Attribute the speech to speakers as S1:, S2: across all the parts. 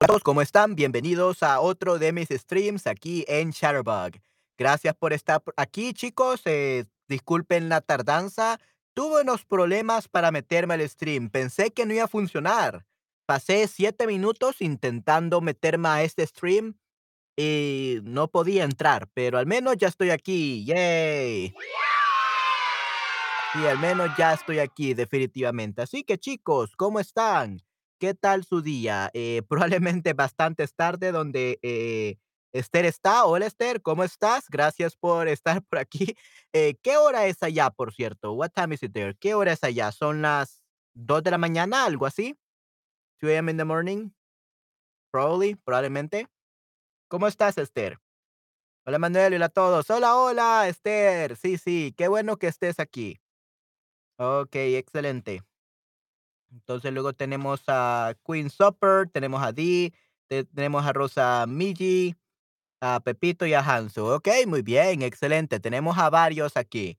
S1: Hola a todos, ¿cómo están? Bienvenidos a otro de mis streams aquí en Shutterbug. Gracias por estar aquí, chicos. Eh, disculpen la tardanza. Tuve unos problemas para meterme al stream. Pensé que no iba a funcionar. Pasé siete minutos intentando meterme a este stream y no podía entrar, pero al menos ya estoy aquí. ¡Yay! Sí, al menos ya estoy aquí, definitivamente. Así que chicos, ¿cómo están? ¿Qué tal su día? Eh, probablemente bastante tarde donde eh, Esther está. Hola Esther, ¿cómo estás? Gracias por estar por aquí. Eh, ¿qué hora es allá, por cierto? What time is it there? ¿Qué hora es allá? ¿Son las 2 de la mañana, algo así? 2 a.m. in the morning? Probably, probablemente. ¿Cómo estás, Esther? Hola Manuel, hola a todos. Hola, hola, Esther. Sí, sí, qué bueno que estés aquí. Okey, excelente. Entonces, luego tenemos a Queen Supper, tenemos a Dee, te tenemos a Rosa Miji, a Pepito y a Hansu. Okey, muy bien, excelente. Tenemos a varios aquí.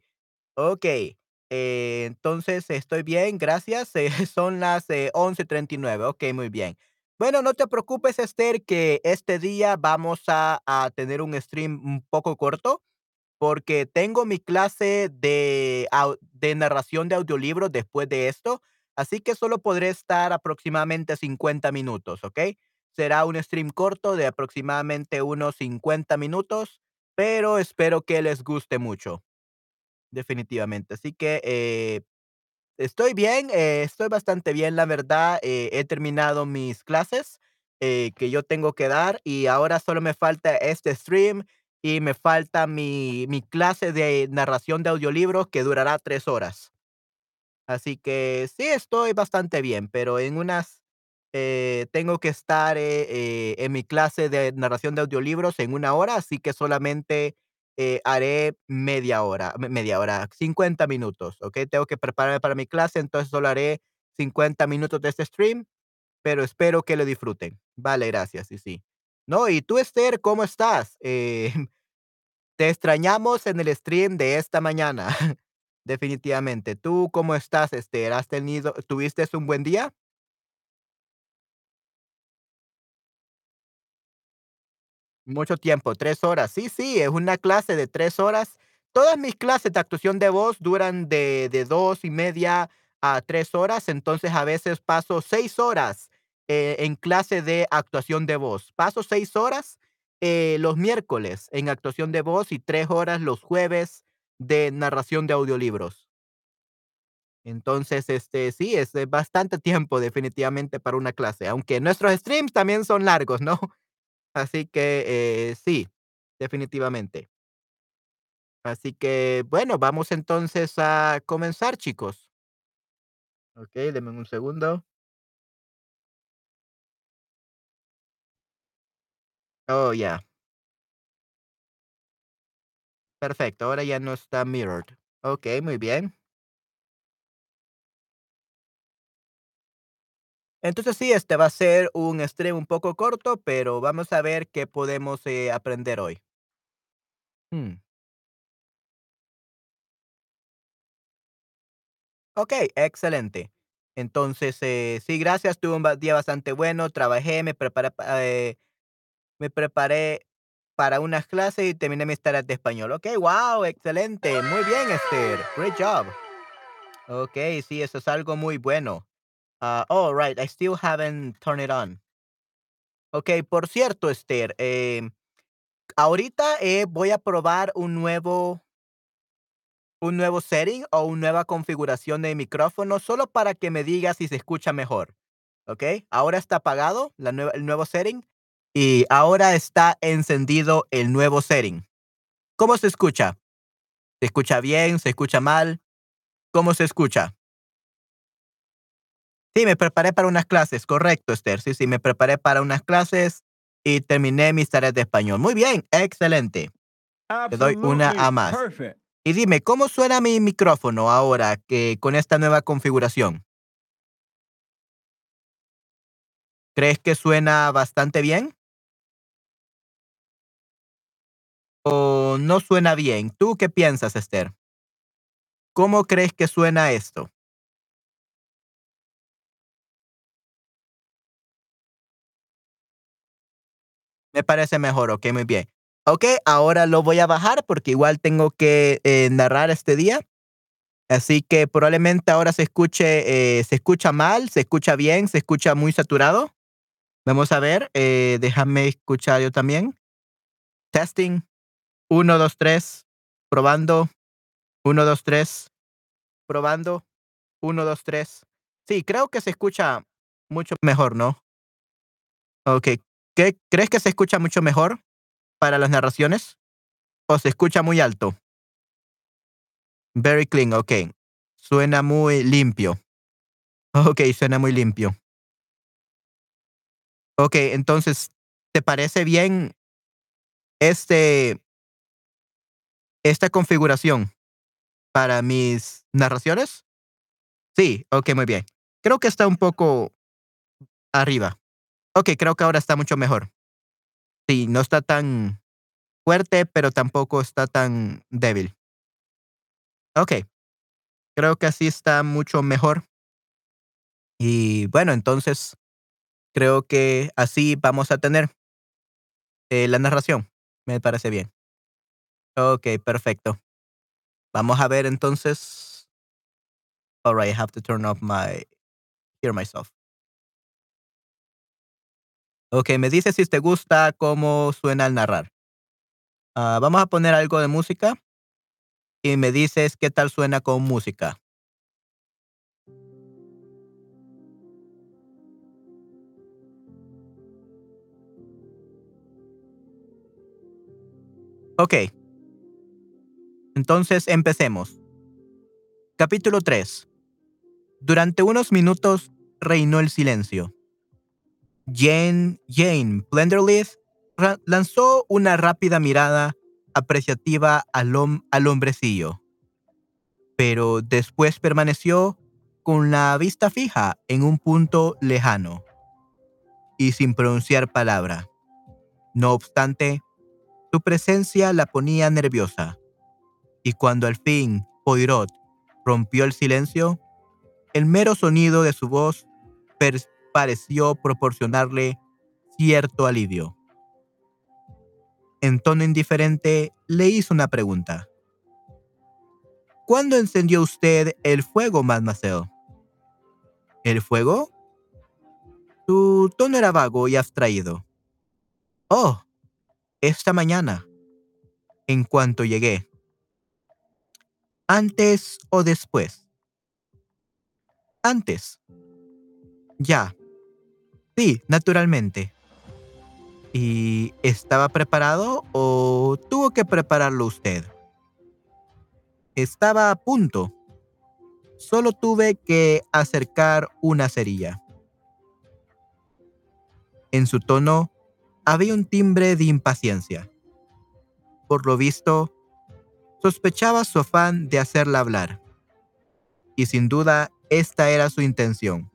S1: Okey, eh, entonces estoy bien, gracias. Eh, son las, eh, 11:39. Okey, muy bien. Bueno, no te preocupes, Esther, que este día vamos a a tener un stream un poco corto. Porque tengo mi clase de de narración de audiolibros después de esto, así que solo podré estar aproximadamente 50 minutos, ¿ok? Será un stream corto de aproximadamente unos 50 minutos, pero espero que les guste mucho, definitivamente. Así que, eh, estoy bien, eh, estoy bastante bien, la verdad, eh, he terminado mis clases, que yo tengo que dar, y ahora solo me falta este stream, y me falta mi mi clase de narración de audiolibros que durará 3 horas. Así que sí, estoy bastante bien, pero en unas, eh, tengo que estar, eh eh, en mi clase de narración de audiolibros en una hora, así que solamente, haré media hora, me media hora, 50 minutos, ¿okey? Tengo que prepararme para mi clase, entonces solo haré 50 minutos de este stream, pero espero que lo disfruten. Vale, gracias, sí, sí. No, y tú, Esther, ¿cómo estás? Eh, te extrañamos en el stream de esta mañana, definitivamente. ¿Tú cómo estás, Esther? ¿Has tenido tuviste un buen día? Mucho tiempo, 3 horas. Sí, sí, es una clase de 3 horas. Todas mis clases de actuación de voz duran de de 2 y media a 3 horas, entonces a veces paso 6 horas, eh, en clase de actuación de voz. Paso 6 horas, eh, los miércoles en actuación de voz y 3 horas los jueves de narración de audiolibros. Entonces, este, sí, es, bastante tiempo definitivamente para una clase, aunque nuestros streams también son largos, ¿no? Así que, eh, sí, definitivamente. Así que, bueno, vamos entonces a comenzar, chicos. Okey, denme un segundo. Oh, ya. Perfecto, ahora ya no está mirrored. Okey, muy bien. Entonces sí, este va a ser un stream un poco corto, pero vamos a ver qué podemos, eh, aprender hoy. Mm. Okey, excelente. Entonces, eh, sí, gracias, tuve un día bastante bueno, trabajé, me preparé pa eh, me preparé para unas clases y terminé mis tareas de español. Okey, guau, excelente. Muy bien, Esther, great job. Okey, sí, eso es algo muy bueno. Ah, oh, right, I still haven't turned it on. Okey, por cierto, Esther, em, ahorita, eh, voy a probar un nuevo un nuevo setting o una nueva configuración de micrófono, solo para que me digas si se escucha mejor, ¿okey? Ahora está apagado el nuevo setting, y ahora está encendido el nuevo setting. ¿Cómo se escucha? ¿Se escucha bien, se escucha mal? ¿Cómo se escucha? Sí, me preparé para unas clases, correcto, Esther. Sí, sí, me preparé para unas clases y terminé mis tareas de español. Muy bien, excelente. Te doy una A más.
S2: perfect.
S1: Y dime, ¿cómo suena mi micrófono ahora que con esta nueva configuración? ¿Crees que suena bastante bien? No suena bien? ¿Tú qué piensas, Esther? ¿Cómo crees que suena esto? Me parece mejor, ok, muy bien. Ok, ahora lo voy a bajar porque igual tengo que eh, narrar este día. Así que probablemente ahora se escuche, eh, se escucha mal, se escucha bien, se escucha muy saturado. Vamos a ver, eh, déjame escuchar yo también. Testing. 1, 2, 3. Probando. 1, 2, 3. Probando. 1, 2, 3. Sí, creo que se escucha mucho mejor, ¿no? Ok. ¿Qué, ¿Crees que se escucha mucho mejor para las narraciones? ¿O se escucha muy alto? Very clean, ok. Suena muy limpio. Ok, suena muy limpio. Ok, entonces, ¿te parece bien este, esta configuración para mis narraciones? Sí, ok, muy bien. Creo que está un poco arriba. Ok, creo que ahora está mucho mejor. Sí, no está tan fuerte, pero tampoco está tan débil. Ok, creo que así está mucho mejor. Y bueno, entonces creo que así vamos a tener eh, la narración. Me parece bien. Ok, perfecto. Vamos a ver entonces. Alright, I have to turn off my hear myself. Ok, me dice si te gusta cómo suena al narrar. Uh, vamos a poner algo de música y me dices qué tal suena con música. Ok. Entonces empecemos. Capítulo 3. Durante unos minutos reinó el silencio. Jane, Jane Blenderleaf lanzó una rápida mirada apreciativa al, al hombrecillo, pero después permaneció con la vista fija en un punto lejano y sin pronunciar palabra. No obstante, su presencia la ponía nerviosa, y cuando al fin Poirot rompió el silencio, el mero sonido de su voz pareció proporcionarle cierto alivio. En tono indiferente, le hizo una pregunta. ¿Cuándo encendió usted el fuego, mademoiselle? ¿El fuego? Su tono era vago y abstraído. Oh, esta mañana, en cuanto llegué. ¿Antes o después? Antes. Ya. Sí, naturalmente. ¿Y estaba preparado o tuvo que prepararlo usted? Estaba a punto. Solo tuve que acercar una cerilla. En su tono había un timbre de impaciencia. Por lo visto, sospechaba su afán de hacerla hablar. Y sin duda, esta era su intención.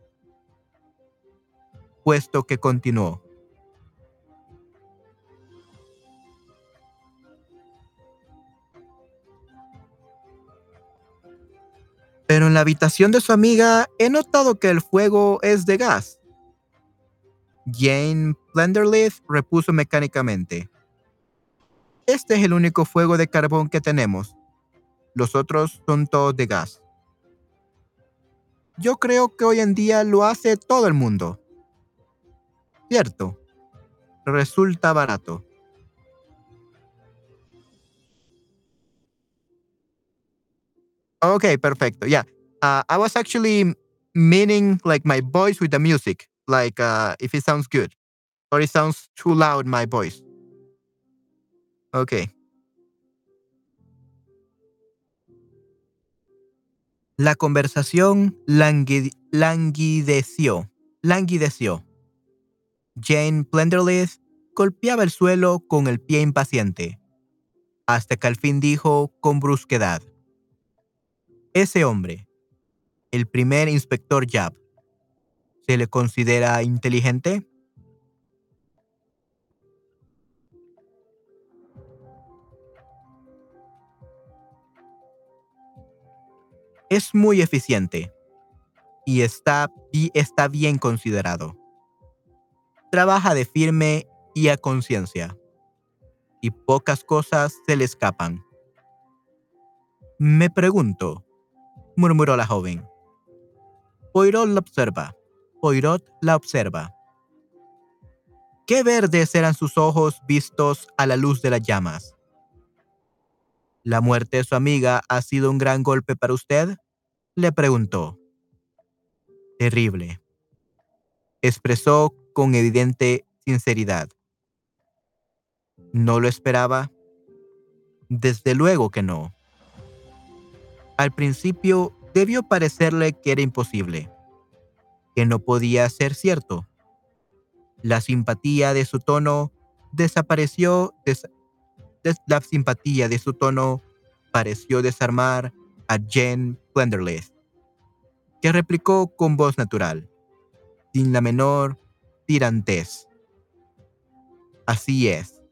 S1: Puesto que continuó. Pero en la habitación de su amiga he notado que el fuego es de gas. Jane Blenderleaf repuso mecánicamente. Este es el único fuego de carbón que tenemos. Los otros son todos de gas. Yo creo que hoy en día lo hace todo el mundo. Cierto. Resulta barato. Okay, perfecto. Yeah. I was actually meaning like my voice with the music, like uh, if it sounds good or it sounds too loud, my voice. Okay. La conversación languideció. Languideció. Jane Plenderleaf golpeaba el suelo con el pie impaciente, hasta que al fin dijo con brusquedad. Ese hombre, el primer inspector Yap, ¿se le considera inteligente? Es muy eficiente y está, y está bien considerado. Trabaja de firme y a conciencia, y pocas cosas se le escapan. Me pregunto, murmuró la joven. Poirot la observa. Poirot la observa. Qué verdes eran sus ojos vistos a la luz de las llamas. ¿La muerte de su amiga ha sido un gran golpe para usted? Le preguntó. Terrible. Expresó con evidente sinceridad. ¿No lo esperaba? Desde luego que no. Al principio debió parecerle que era imposible, que no podía ser cierto. La simpatía de su tono desapareció, la simpatía de su tono pareció desarmar a Jane Que replicó con voz natural, sin la menor tirantez. Así es.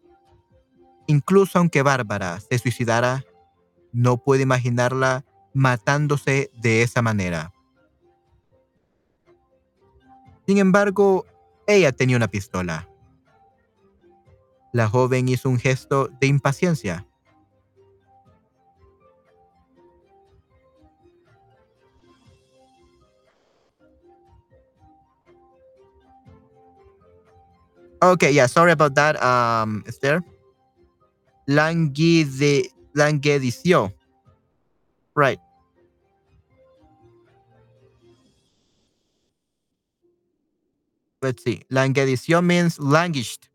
S1: Incluso aunque Bárbara se suicidara, no puede imaginarla matándose de esa manera. Sin embargo, ella tenía una pistola. La joven hizo un gesto de impaciencia. Okay, yeah, sorry about that, um, Esther. Languide, languedició. Right. Let's see. Languedició means languished.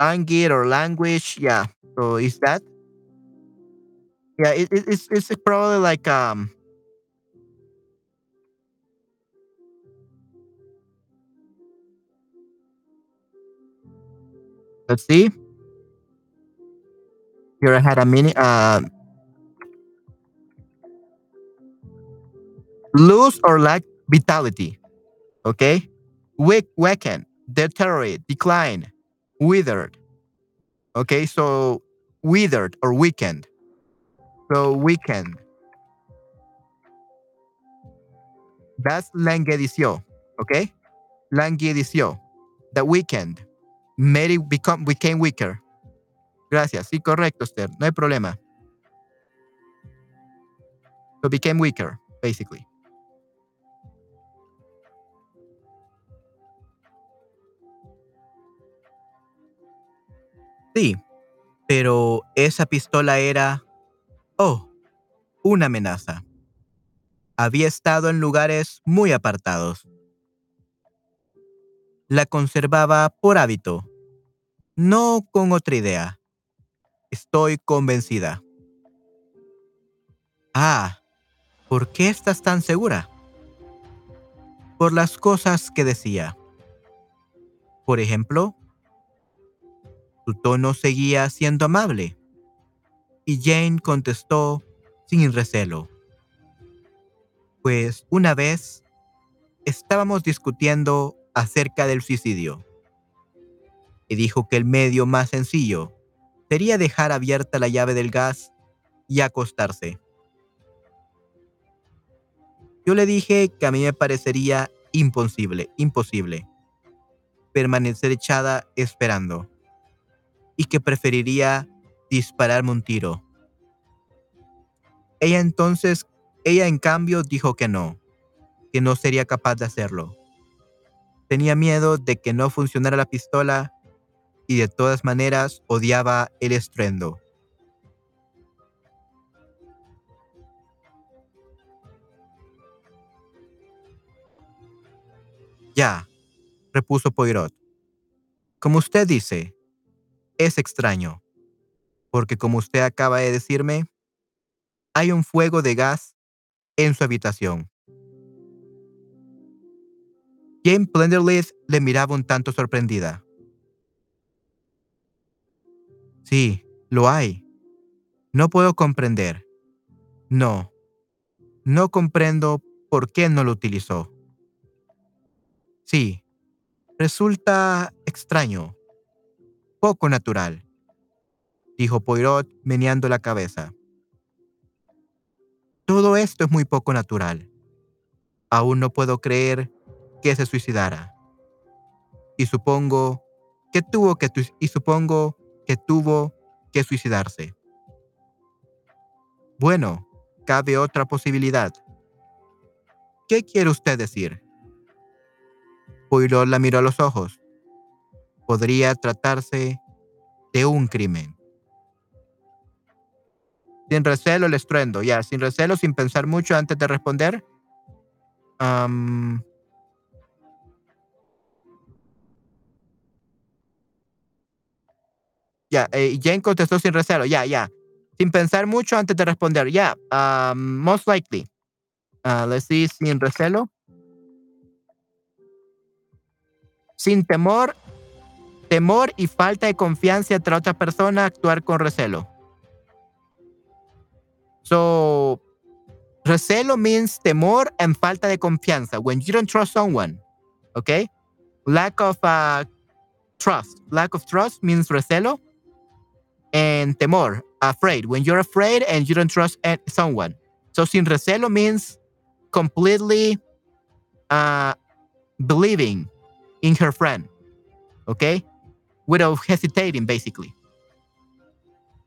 S1: Languid or languish, yeah. So is that? Yeah, it, it, it's it's probably like um Let's see. Here I had a mini uh lose or lack vitality. Okay? Weak, weaken, deteriorate, decline, withered. Okay, so withered or weakened. So weakened. That's languedició. Okay? Languedició. The weekend. Mary become, became weaker. Gracias. Sí, correcto, Esther. No hay problema. So became weaker, basically. Sí, pero esa pistola era... Oh, una amenaza. Había estado en lugares muy apartados. La conservaba por hábito, no con otra idea. Estoy convencida. Ah, ¿por qué estás tan segura? Por las cosas que decía. Por ejemplo, su tono seguía siendo amable. Y Jane contestó sin recelo. Pues una vez estábamos discutiendo acerca del suicidio. Y dijo que el medio más sencillo sería dejar abierta la llave del gas y acostarse. Yo le dije que a mí me parecería imposible, imposible, permanecer echada esperando y que preferiría dispararme un tiro. Ella entonces, ella en cambio dijo que no, que no sería capaz de hacerlo. Tenía miedo de que no funcionara la pistola y de todas maneras odiaba el estruendo. Ya, repuso Poirot. Como usted dice, es extraño, porque como usted acaba de decirme, hay un fuego de gas en su habitación. Jane Plenderleith le miraba un tanto sorprendida. Sí, lo hay. No puedo comprender. No, no comprendo por qué no lo utilizó. Sí, resulta extraño poco natural, dijo Poirot meneando la cabeza. Todo esto es muy poco natural. Aún no puedo creer que se suicidara. Y supongo que tuvo que y supongo que tuvo que suicidarse. Bueno, cabe otra posibilidad. ¿Qué quiere usted decir? Poirot la miró a los ojos. Podría tratarse de un crimen. Sin recelo el estruendo, ya, sin recelo, sin pensar mucho antes de responder. Ya, eh, contestó sin recelo, ya, ya. Sin pensar mucho antes de responder, ya, most likely. Uh, let's see, sin recelo. Sin temor, temor y falta de confianza entre otra persona, actuar con recelo. So, recelo means temor and falta de confianza. When you don't trust someone, okay? Lack of uh, trust. Lack of trust means recelo. And temor, afraid. When you're afraid and you don't trust someone. So, sin recelo means completely uh, believing in her friend, okay? Without hesitating, basically.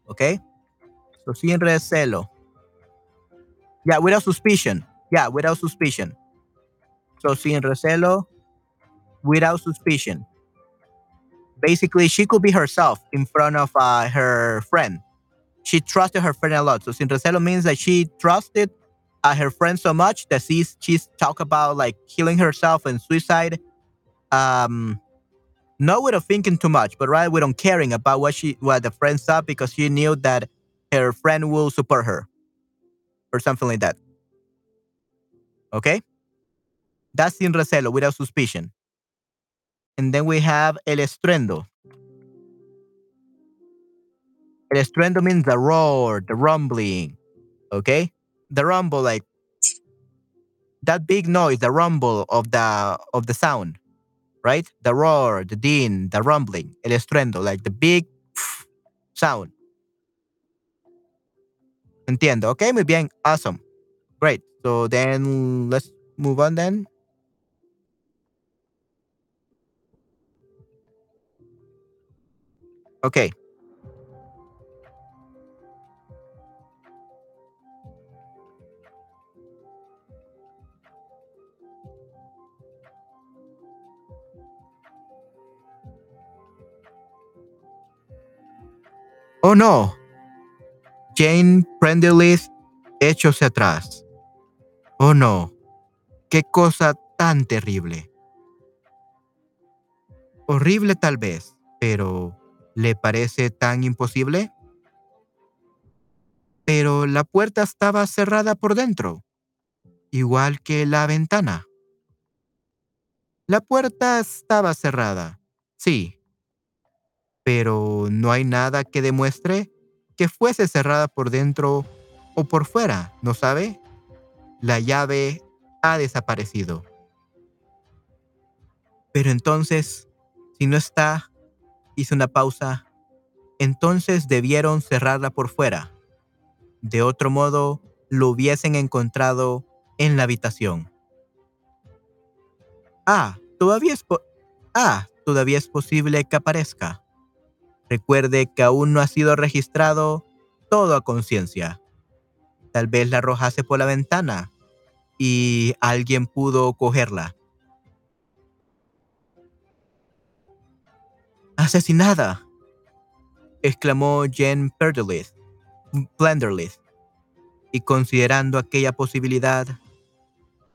S1: Okay? So, sin recelo. Yeah, without suspicion. Yeah, without suspicion. So sin recelo, without suspicion. Basically, she could be herself in front of uh, her friend. She trusted her friend a lot. So sin recelo means that she trusted uh, her friend so much that she's she's talk about like killing herself and suicide. Um, not without thinking too much, but rather without caring about what she what the friend thought because she knew that her friend will support her or something like that. Okay? That's sin recelo, without suspicion. And then we have el estruendo. El estruendo means the roar, the rumbling. Okay? The rumble, like that big noise, the rumble of the of the sound, right? The roar, the din, the rumbling, el estruendo, like the big sound. Entiendo. Ok, muy bien. Awesome. Great. So then let's move on then. Okay. Oh no, Jane hecho hacia atrás. Oh no, qué cosa tan terrible. Horrible tal vez, pero ¿le parece tan imposible? Pero la puerta estaba cerrada por dentro, igual que la ventana. La puerta estaba cerrada, sí, pero no hay nada que demuestre que fuese cerrada por dentro o por fuera, ¿no sabe? La llave ha desaparecido. Pero entonces, si no está, hizo una pausa, entonces debieron cerrarla por fuera. De otro modo, lo hubiesen encontrado en la habitación. Ah, todavía es, ah, todavía es posible que aparezca. Recuerde que aún no ha sido registrado todo a conciencia. Tal vez la arrojase por la ventana y alguien pudo cogerla. ¡Asesinada! exclamó Jen Plenderlith, y considerando aquella posibilidad,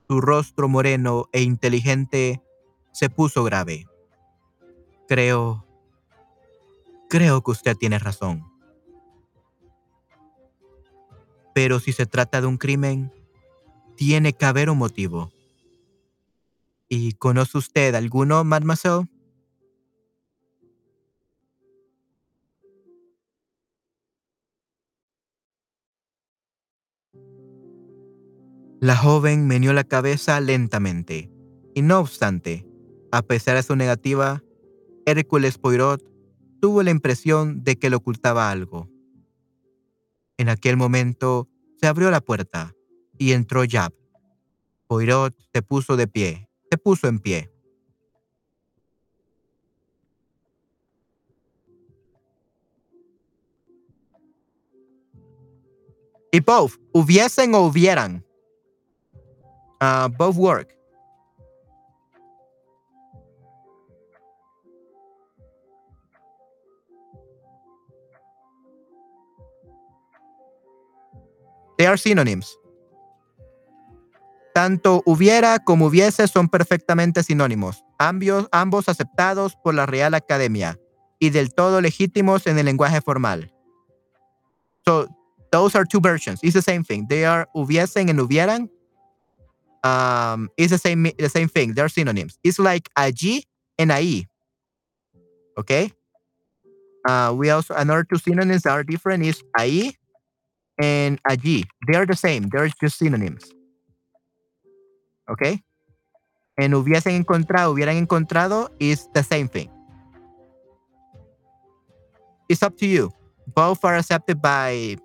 S1: su rostro moreno e inteligente se puso grave. Creo Creo que usted tiene razón. Pero si se trata de un crimen, tiene que haber un motivo. ¿Y conoce usted alguno, mademoiselle? La joven meneó la cabeza lentamente, y no obstante, a pesar de su negativa, Hércules Poirot tuvo la impresión de que le ocultaba algo. En aquel momento se abrió la puerta y entró Jab. Poirot se puso de pie, se puso en pie. Y both, hubiesen o hubieran. Uh, both work. They are synonyms. Tanto hubiera como hubiese son perfectamente sinónimos, ambos, ambos aceptados por la Real Academia y del todo legítimos en el lenguaje formal. So, those are two versions. It's the same thing. They are hubiesen and hubieran. Um, it's the same the same thing. They're synonyms. It's like a G and a E. Okay. Uh, we also another two synonyms that are different is a E and a G. They are the same. They're just synonyms. Okay. And hubiesen encontrado, hubieran encontrado is the same thing. It's up to you. Both are accepted by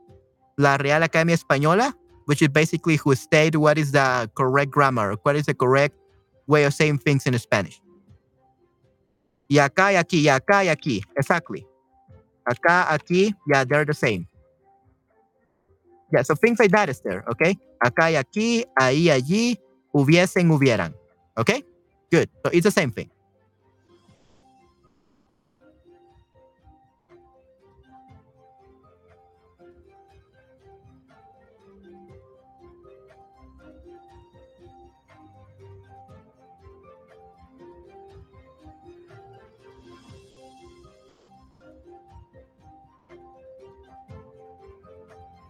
S1: La Real Academia Española, which is basically who state what is the correct grammar, what is the correct way of saying things in Spanish. Y acá y aquí, y acá y aquí. Exactly. Acá, aquí, yeah, they're the same. Yeah, so things like that is there, okay? Acá y aquí, ahí, allí, hubiesen, hubieran. Okay? Good. So it's the same thing.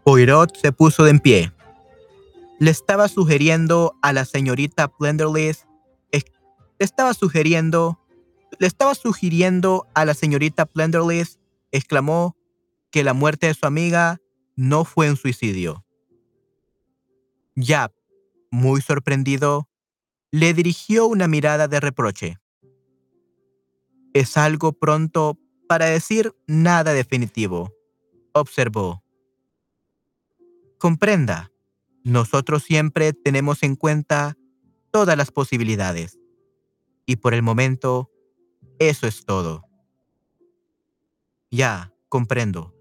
S1: Poirot se puso de en pie. Le estaba sugiriendo a la señorita Plenderless, le estaba sugiriendo, le estaba sugiriendo a la señorita Plenderless, exclamó que la muerte de su amiga no fue un suicidio. Yap, muy sorprendido, le dirigió una mirada de reproche. Es algo pronto para decir nada definitivo, observó. Comprenda, nosotros siempre tenemos en cuenta todas las posibilidades. Y por el momento, eso es todo. Ya, comprendo.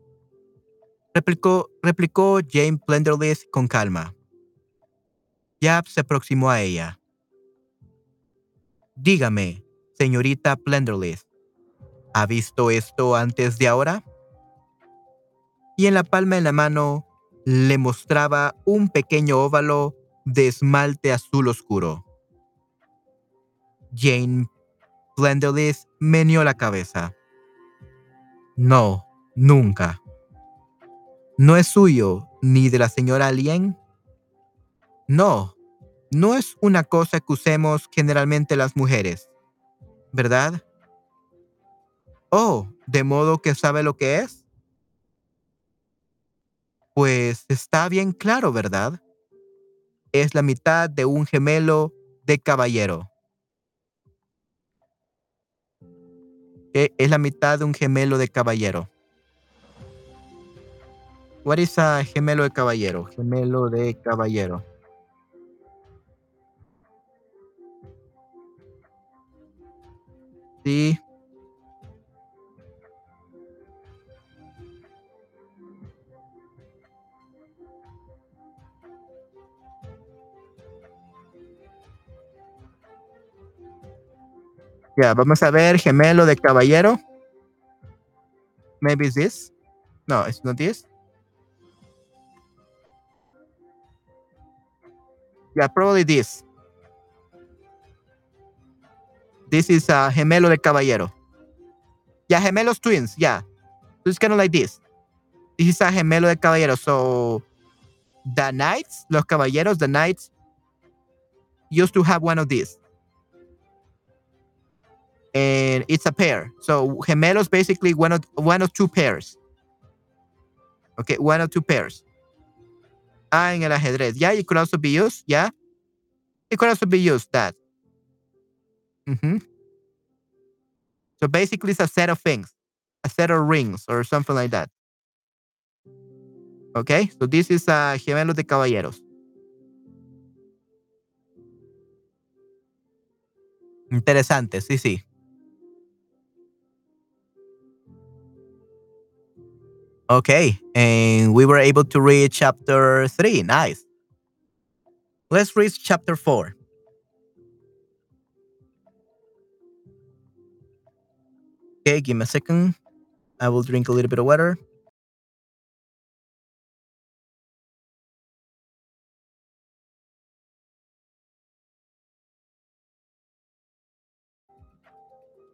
S1: Replicó, replicó Jane Plenderless con calma. Yap se aproximó a ella. Dígame, señorita Plenderless, ¿ha visto esto antes de ahora? Y en la palma de la mano le mostraba un pequeño óvalo de esmalte azul oscuro. Jane Plenderless meneó la cabeza. No, nunca. ¿No es suyo ni de la señora Alien? No, no es una cosa que usemos generalmente las mujeres, ¿verdad? Oh, ¿de modo que sabe lo que es? Pues está bien claro, ¿verdad? Es la mitad de un gemelo de caballero. E, es la mitad de un gemelo de caballero. What is a gemelo de caballero? Gemelo de caballero. Sí, Ya, vamos a ver gemelo de caballero. Maybe it's this. No, it's not this. Yeah, probably this. This is a gemelo de caballero. Yeah, gemelos twins. Yeah. So it's kind of like this. This is a gemelo de caballero. So the knights, los caballeros, the knights used to have one of these and it's a pair. So gemelos basically one of one of two pairs. Okay, one of two pairs. Ah, en el ajedrez. Yeah, it could also be used. Yeah, it could also be used that. Mm-hmm. So basically, it's a set of things, a set of rings or something like that. Okay, so this is a gemelo de caballeros. Interesante, sí, sí. Okay, and we were able to read chapter 3. Nice. Let's read chapter 4. Okay, give me a second. I will drink a little bit of water.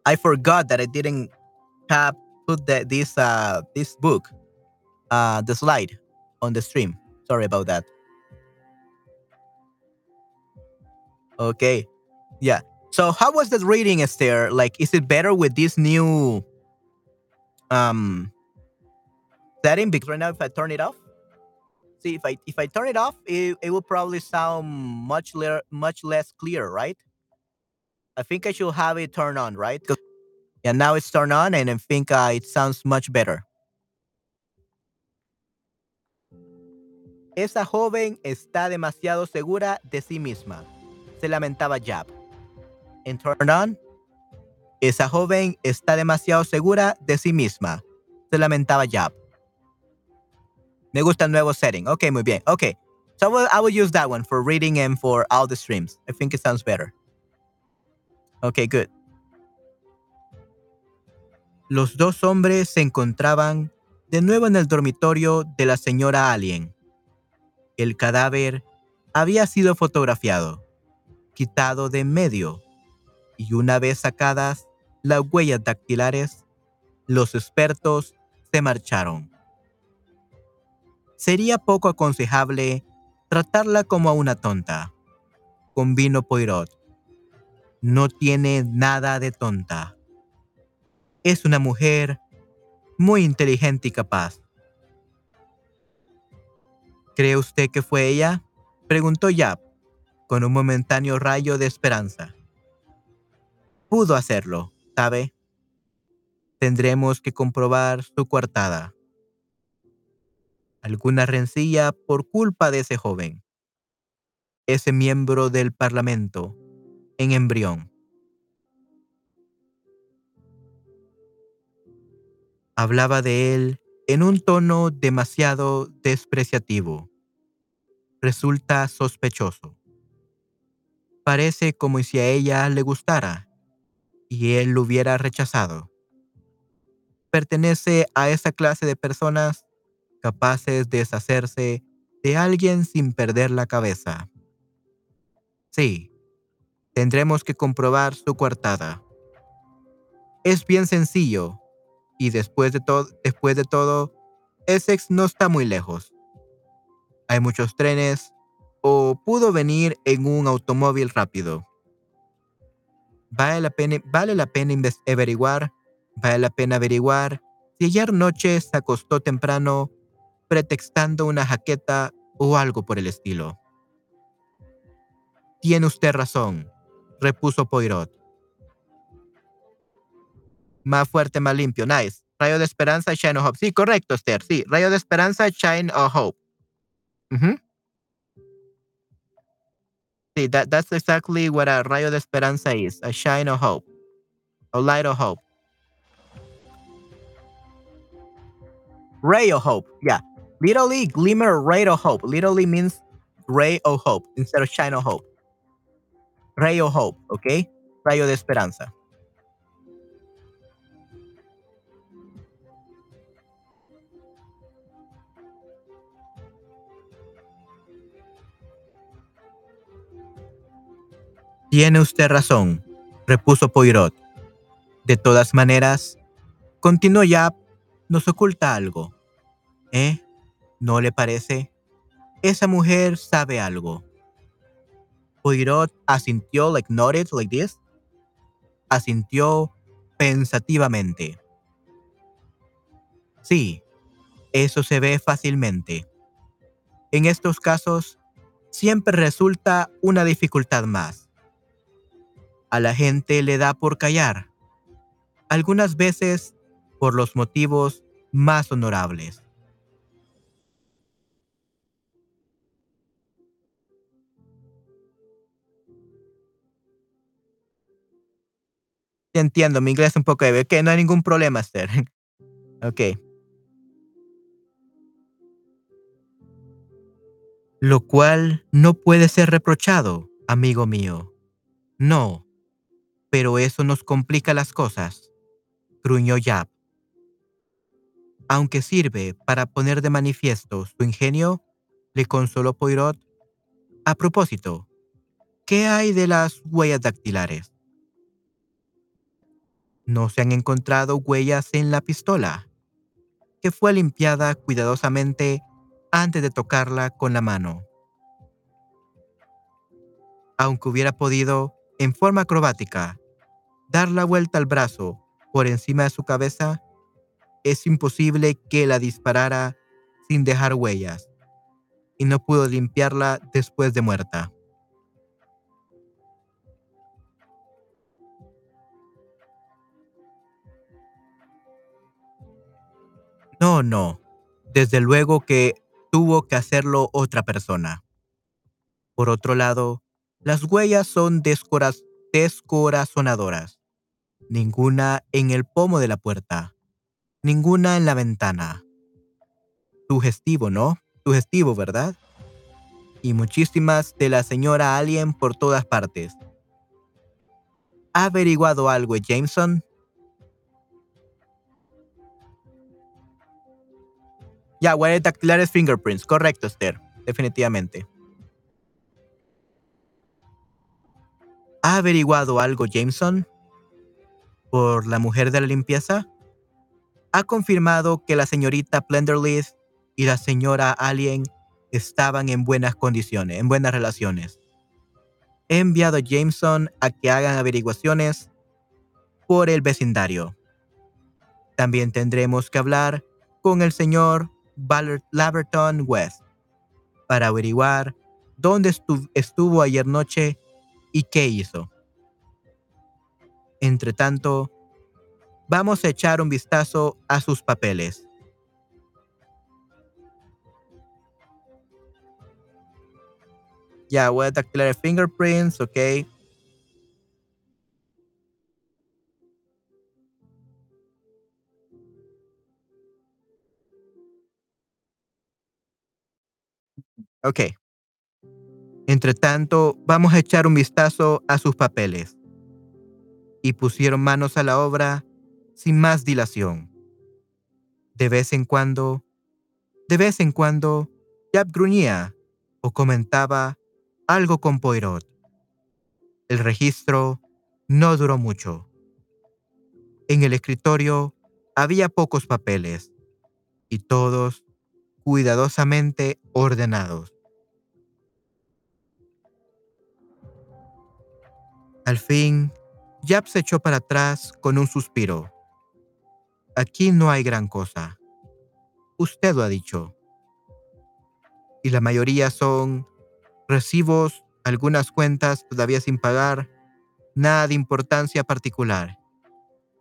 S1: I forgot that I didn't have put the, this uh this book uh the slide on the stream. Sorry about that. Okay. Yeah. So how was the reading, Esther? Like, is it better with this new um setting? Because right now, if I turn it off, see if I if I turn it off, it, it will probably sound much le- much less clear, right? I think I should have it turned on, right? Yeah, now it's turned on, and I think uh, it sounds much better. Esa joven está demasiado segura de sí misma. Se lamentaba Jab. And turn on. Esa joven está demasiado segura de sí misma. Se lamentaba Jab. Me gusta el nuevo setting. Ok, muy bien. Ok. So I will, I will use that one for reading and for all the streams. I think it sounds better. Okay, good. Los dos hombres se encontraban de nuevo en el dormitorio de la señora Alien. El cadáver había sido fotografiado, quitado de en medio, y una vez sacadas las huellas dactilares, los expertos se marcharon. Sería poco aconsejable tratarla como a una tonta, convino Poirot. No tiene nada de tonta. Es una mujer muy inteligente y capaz. ¿Cree usted que fue ella? Preguntó Yap, con un momentáneo rayo de esperanza. Pudo hacerlo, ¿sabe? Tendremos que comprobar su coartada. Alguna rencilla por culpa de ese joven. Ese miembro del Parlamento en embrión. Hablaba de él en un tono demasiado despreciativo. Resulta sospechoso. Parece como si a ella le gustara y él lo hubiera rechazado. Pertenece a esa clase de personas capaces de deshacerse de alguien sin perder la cabeza. Sí, tendremos que comprobar su coartada. Es bien sencillo, y después de, todo, después de todo, Essex no está muy lejos. Hay muchos trenes, o pudo venir en un automóvil rápido. Vale la pena, vale la pena averiguar, vale la pena averiguar si ayer noche se acostó temprano pretextando una jaqueta o algo por el estilo. Tiene usted razón, repuso Poirot. Más fuerte, más limpio. Nice. Rayo de esperanza, shine of hope. Sí, correcto, Esther. Sí, rayo de esperanza, shine of hope. Ujú. Sí, that, that's exactly what a rayo de esperanza is. A shine of hope. A light of hope. Ray of hope. Yeah. Literally, glimmer, ray of hope. Literally means ray of hope instead of shine of hope. Ray of hope, ¿ok? Rayo de esperanza. Tiene usted razón, repuso Poirot. De todas maneras, continuó ya, nos oculta algo. ¿Eh? ¿No le parece? Esa mujer sabe algo. Poirot asintió, like nodded, like this. Asintió pensativamente. Sí, eso se ve fácilmente. En estos casos, siempre resulta una dificultad más. A la gente le da por callar, algunas veces por los motivos más honorables. entiendo, mi inglés es un poco débil. Okey, no hay ningún problema, Esther. Okey. Lo cual no puede ser reprochado, amigo mío. No, pero eso nos complica las cosas, gruñó Yap. Aunque sirve para poner de manifiesto su ingenio, le consoló Poirot. A propósito, ¿qué hay de las huellas dactilares? No se han encontrado huellas en la pistola, que fue limpiada cuidadosamente antes de tocarla con la mano. Aunque hubiera podido, en forma acrobática, dar la vuelta al brazo por encima de su cabeza, es imposible que la disparara sin dejar huellas, y no pudo limpiarla después de muerta. No, no. Desde luego que tuvo que hacerlo otra persona. Por otro lado, las huellas son descoraz- descorazonadoras. Ninguna en el pomo de la puerta. Ninguna en la ventana. Sugestivo, ¿no? Sugestivo, ¿verdad? Y muchísimas de la señora Alien por todas partes. ¿Ha averiguado algo, Jameson? Ya, huellas dactilares fingerprints. Correcto, Esther. Definitivamente. ¿Ha averiguado algo, Jameson? ¿Por la mujer de la limpieza? Ha confirmado que la señorita Plenderleaf y la señora Alien estaban en buenas condiciones, en buenas relaciones. He enviado a Jameson a que hagan averiguaciones por el vecindario. También tendremos que hablar con el señor Laverton West para averiguar dónde estu- estuvo ayer noche y qué hizo. Entre tanto, vamos a echar un vistazo a sus papeles. Ya, voy a dactilar fingerprints, ok. Ok. Entre tanto, vamos a echar un vistazo a sus papeles. Y pusieron manos a la obra sin más dilación. De vez en cuando, de vez en cuando, Jap gruñía o comentaba algo con Poirot. El registro no duró mucho. En el escritorio había pocos papeles y todos cuidadosamente ordenados. Al fin, Jap se echó para atrás con un suspiro. Aquí no hay gran cosa. Usted lo ha dicho. Y la mayoría son recibos, algunas cuentas todavía sin pagar, nada de importancia particular.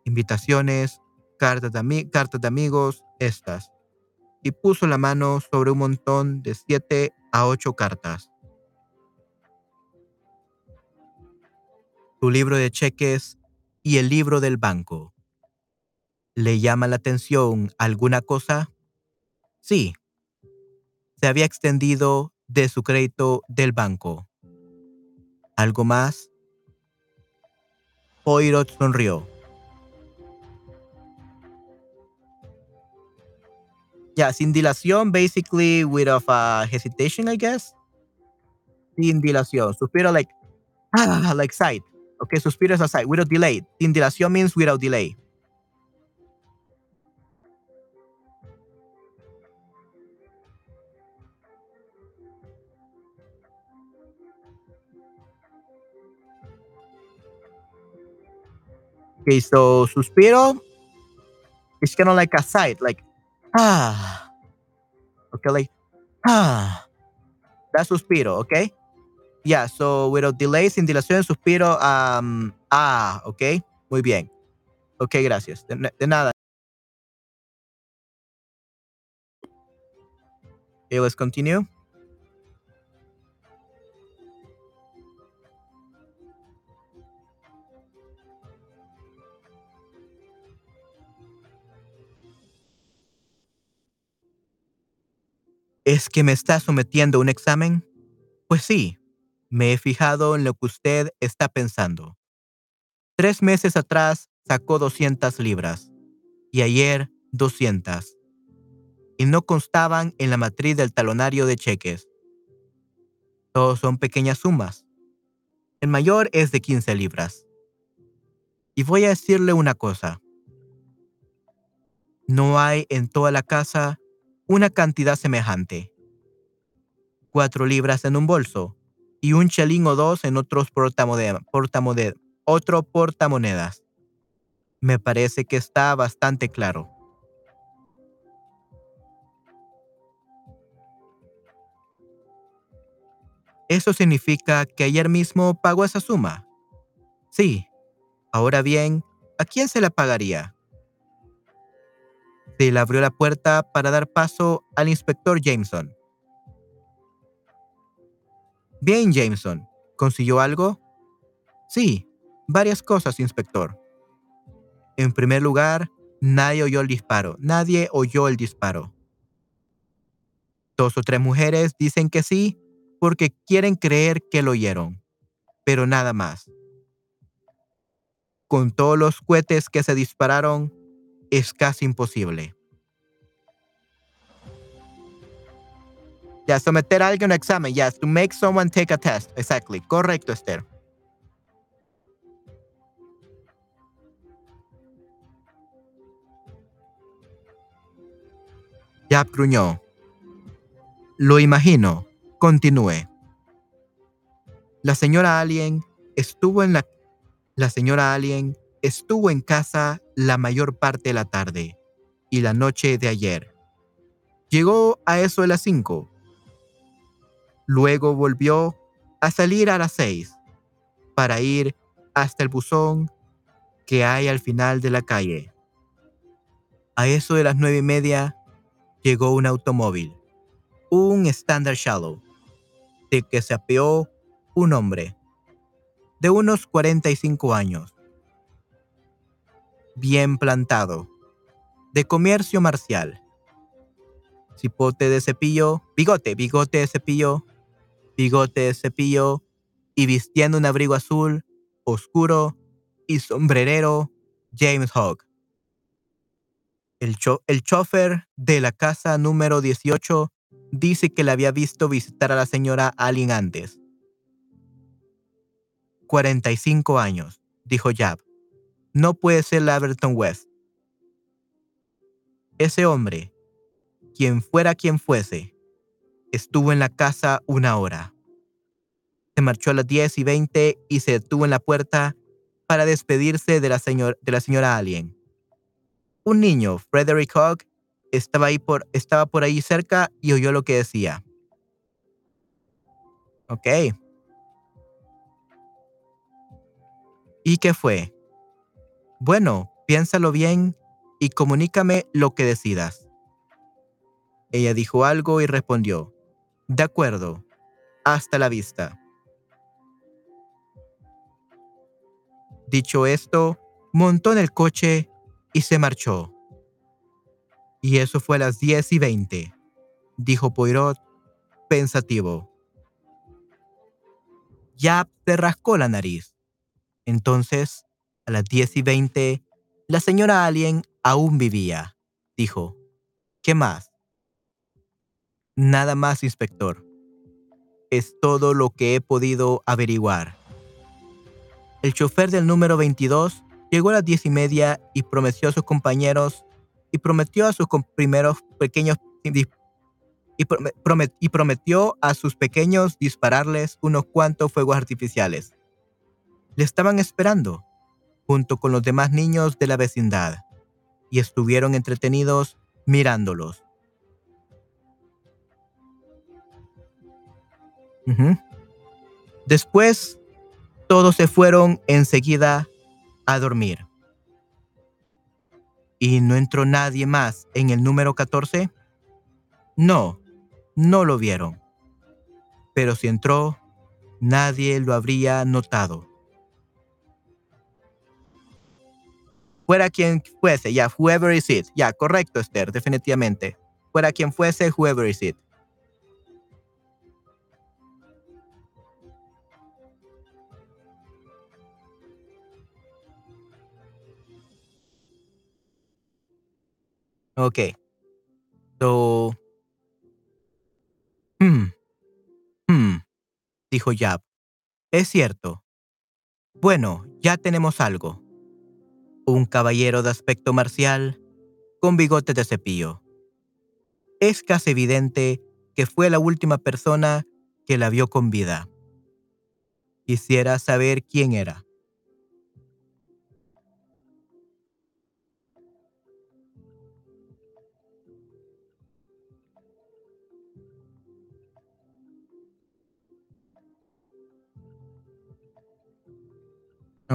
S1: Invitaciones, cartas de, cartas de amigos, estas. Y puso la mano sobre un montón de siete a ocho cartas. Su libro de cheques y el libro del banco. ¿Le llama la atención alguna cosa? Sí. Se había extendido de su crédito del banco. ¿Algo más? Poirot sonrió. Ya, sin dilación, basically without uh, hesitation, I guess. Sin dilación. Suspiro like, ah, like sigh. Okay, suspiro is a sigh, without delay. Sin dilación means without delay. Okay, so suspiro is kind of like a sigh, like ah. Okay, like ah. That's suspiro, okay? Yeah, so without delay, sin dilación, suspiro. Um, ah, ok, muy bien. Ok, gracias. De, nada. Okay, let's continue. ¿Es que me está sometiendo un examen? Pues sí, me he fijado en lo que usted está pensando. Tres meses atrás sacó 200 libras y ayer 200. Y no constaban en la matriz del talonario de cheques. Todos son pequeñas sumas. El mayor es de 15 libras. Y voy a decirle una cosa. No hay en toda la casa una cantidad semejante. Cuatro libras en un bolso y un chelín o dos en otros portamonedas, otro portamonedas. Me parece que está bastante claro. ¿Eso significa que ayer mismo pagó esa suma? Sí. Ahora bien, ¿a quién se la pagaría? Se le abrió la puerta para dar paso al inspector Jameson. Bien, Jameson. ¿Consiguió algo? Sí, varias cosas, inspector. En primer lugar, nadie oyó el disparo. Nadie oyó el disparo. Dos o tres mujeres dicen que sí porque quieren creer que lo oyeron, pero nada más. Con todos los cohetes que se dispararon, es casi imposible. Ya, someter a alguien a un examen. Yes, to make someone take a test. Exactly. Correcto, Esther. Ya gruñó. Lo imagino. Continúe. La señora Alien estuvo en la la señora Alien estuvo en casa la mayor parte de la tarde y la noche de ayer. Llegó a eso de las 5. Luego volvió a salir a las 6 para ir hasta el buzón que hay al final de la calle. A eso de las nueve y media llegó un automóvil, un Standard Shallow, de que se apeó un hombre de unos 45 años, bien plantado, de comercio marcial, cipote de cepillo, bigote, bigote de cepillo, bigote de cepillo y vistiendo un abrigo azul, oscuro y sombrerero, James Hogg. El, el chofer de la casa número 18 dice que le había visto visitar a la señora Allen antes. 45 años, dijo Jab. No puede ser la Everton West. Ese hombre, quien fuera quien fuese, estuvo en la casa una hora. Se marchó a las 10 y 20 y se detuvo en la puerta para despedirse de la, señor, de la señora Alien. Un niño, Frederick Hogg, estaba, ahí por, estaba por ahí cerca y oyó lo que decía. Ok. ¿Y qué fue? Bueno, piénsalo bien y comunícame lo que decidas. Ella dijo algo y respondió, de acuerdo, hasta la vista. Dicho esto, montó en el coche y se marchó. Y eso fue a las 10 y 20, dijo Poirot, pensativo. Ya se rascó la nariz. Entonces, a las 10 y 20, la señora Alien aún vivía, dijo. ¿Qué más? Nada más, inspector. Es todo lo que he podido averiguar. El chofer del número 22 llegó a las diez y media y prometió a sus compañeros y prometió a sus primeros pequeños y, y prometió a sus pequeños dispararles unos cuantos fuegos artificiales. Le estaban esperando, junto con los demás niños de la vecindad, y estuvieron entretenidos mirándolos. Después, todos se fueron enseguida a dormir. ¿Y no entró nadie más en el número 14? No, no lo vieron. Pero si entró, nadie lo habría notado. Fuera quien fuese, ya, whoever is it. Ya, correcto, Esther, definitivamente. Fuera quien fuese, whoever is it. Ok. So... Hmm. Hmm. Dijo Yap. Es cierto. Bueno, ya tenemos algo. Un caballero de aspecto marcial con bigote de cepillo. Es casi evidente que fue la última persona que la vio con vida. Quisiera saber quién era.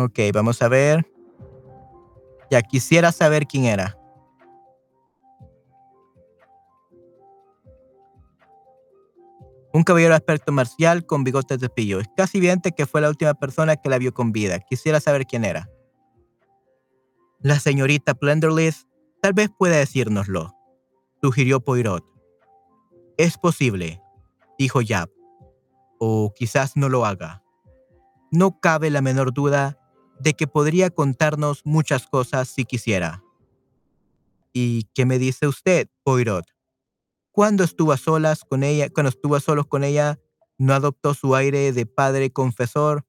S1: Ok, vamos a ver. Ya quisiera saber quién era. Un caballero de aspecto marcial con bigotes de pillo. Es casi evidente que fue la última persona que la vio con vida. Quisiera saber quién era. La señorita Plenderlith tal vez pueda decírnoslo, sugirió Poirot. Es posible, dijo Yap. O quizás no lo haga. No cabe la menor duda de que podría contarnos muchas cosas si quisiera. ¿Y qué me dice usted, Poirot? Cuando estuvo a solas con ella, cuando estuvo a solos con ella, no adoptó su aire de padre confesor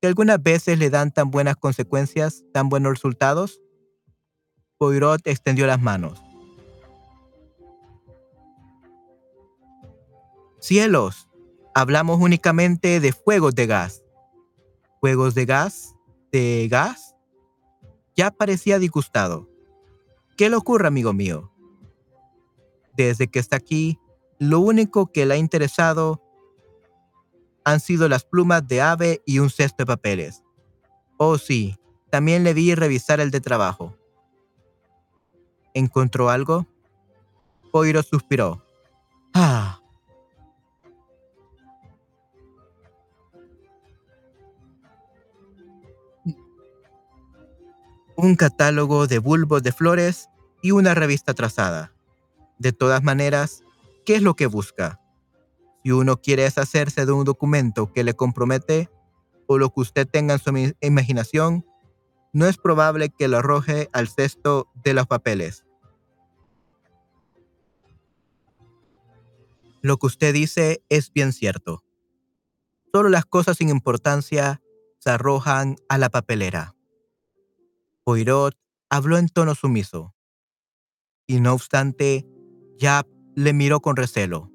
S1: que algunas veces le dan tan buenas consecuencias, tan buenos resultados? Poirot extendió las manos. Cielos, hablamos únicamente de fuegos de gas. ¿Fuegos de gas? ¿De gas? Ya parecía disgustado. ¿Qué le ocurre, amigo mío? Desde que está aquí, lo único que le ha interesado han sido las plumas de ave y un cesto de papeles. Oh sí, también le vi revisar el de trabajo. ¿Encontró algo? Poirot suspiró. Ah, un catálogo de bulbos de flores y una revista trazada. De todas maneras, ¿qué es lo que busca? Si uno quiere deshacerse de un documento que le compromete o lo que usted tenga en su imaginación, no es probable que lo arroje al cesto de los papeles. Lo que usted dice es bien cierto. Solo las cosas sin importancia se arrojan a la papelera. Poirot habló en tono sumiso. Y no obstante, Yap le miró con recelo.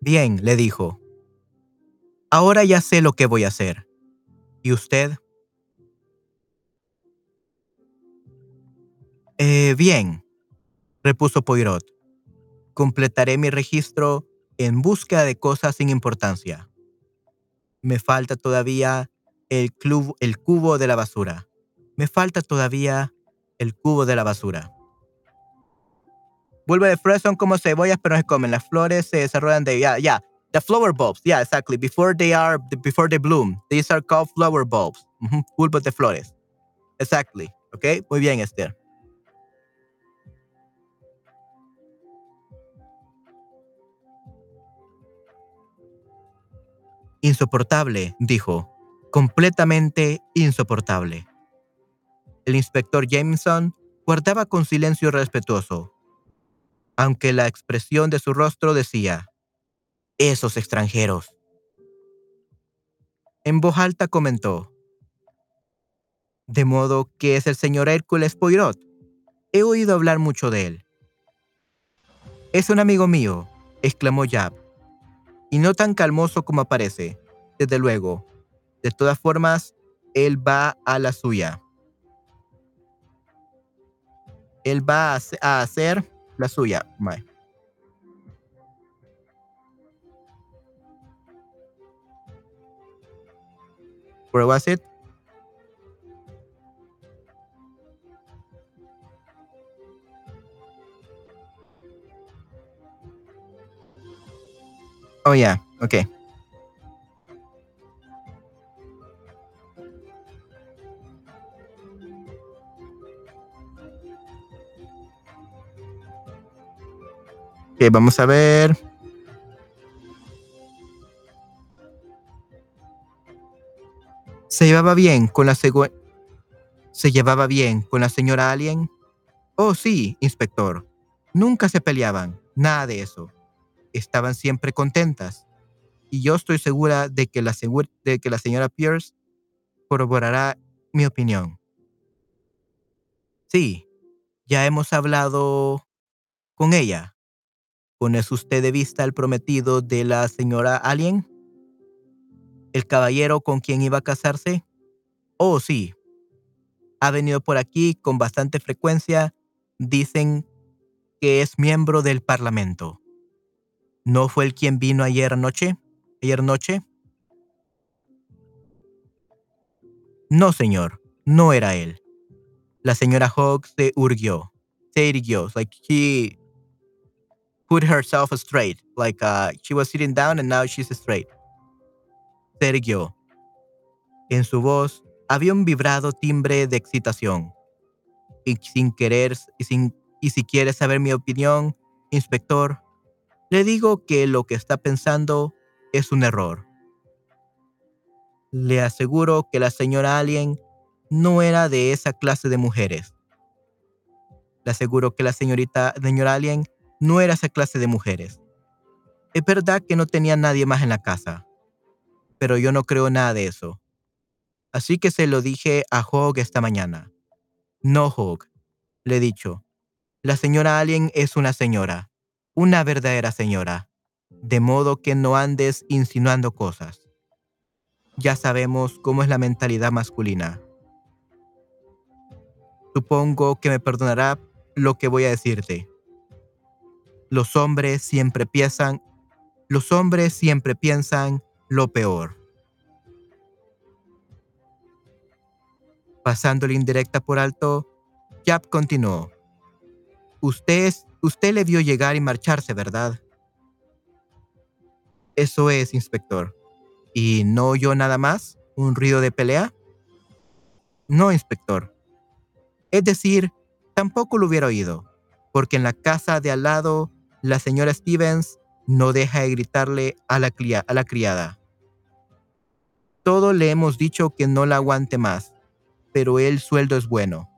S1: Bien, le dijo. Ahora ya sé lo que voy a hacer. ¿Y usted? Eh, bien, repuso Poirot. Completaré mi registro en busca de cosas sin importancia me falta todavía el, club, el cubo de la basura. Me falta todavía el cubo de la basura. Vuelve de flores son como cebollas, pero no se comen. Las flores se desarrollan de ya, ya. The flower bulbs, yeah, exactly. Before they are, before they bloom, these are called flower bulbs. Bulbos de flores. Exactly. Okay, muy bien, Esther. Insoportable, dijo. Completamente insoportable. El inspector Jameson guardaba con silencio respetuoso, aunque la expresión de su rostro decía, esos extranjeros. En voz alta comentó, de modo que es el señor Hércules Poirot. He oído hablar mucho de él. Es un amigo mío, exclamó Jab y no tan calmoso como aparece, desde luego. De todas formas, él va a la suya. Él va a hacer la suya. Where was it? Oh, yeah. Okay. Ok, vamos a ver. Se llevaba bien con la. ¿Se llevaba bien con la señora Alien? Oh, sí, inspector. Nunca se peleaban, nada de eso. Estaban siempre contentas. Y yo estoy segura de que la, de que la señora Pierce corroborará mi opinión. Sí, ya hemos hablado con ella. ¿Pone usted de vista el prometido de la señora Alien? ¿El caballero con quien iba a casarse? Oh, sí. Ha venido por aquí con bastante frecuencia. Dicen que es miembro del Parlamento. ¿No fue el quien vino ayer noche? ¿Ayer noche? No, señor, no era él. La señora Hogg se urgió, se irguió, like he put herself straight, like uh, she was sitting down and now she's straight. Se irguió. En su voz había un vibrado timbre de excitación. Y sin querer, y, sin, y si quiere saber mi opinión, inspector, le digo que lo que está pensando es un error. Le aseguro que la señora Alien no era de esa clase de mujeres. Le aseguro que la señorita señora Alien no era esa clase de mujeres. Es verdad que no tenía nadie más en la casa, pero yo no creo nada de eso. Así que se lo dije a Hogg esta mañana. No, Hogg, le he dicho. La señora Alien es una señora, una verdadera señora, de modo que no andes insinuando cosas. Ya sabemos cómo es la mentalidad masculina. Supongo que me perdonará lo que voy a decirte. Los hombres siempre piensan, los hombres siempre piensan lo peor. Pasando la indirecta por alto, Jap continuó. Usted, usted le vio llegar y marcharse, ¿verdad? Eso es, inspector. ¿Y no oyó nada más? ¿Un ruido de pelea? No, inspector. Es decir, tampoco lo hubiera oído, porque en la casa de al lado, la señora Stevens no deja de gritarle a la, a la criada. Todo le hemos dicho que no la aguante más, pero el sueldo es bueno.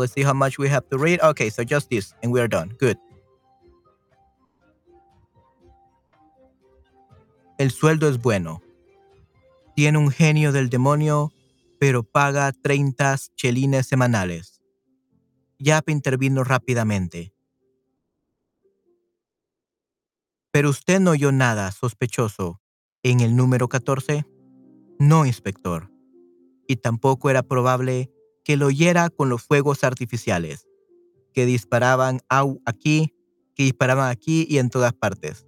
S1: Let's see how much we have to read. Okay, so just this, and we are done. Good. El sueldo es bueno. Tiene un genio del demonio, pero paga 30 chelines semanales. Yap intervino rápidamente. ¿Pero usted no oyó nada sospechoso en el número 14? No, inspector. Y tampoco era probable que lo oyera con los fuegos artificiales, que disparaban aquí, que disparaban aquí y en todas partes.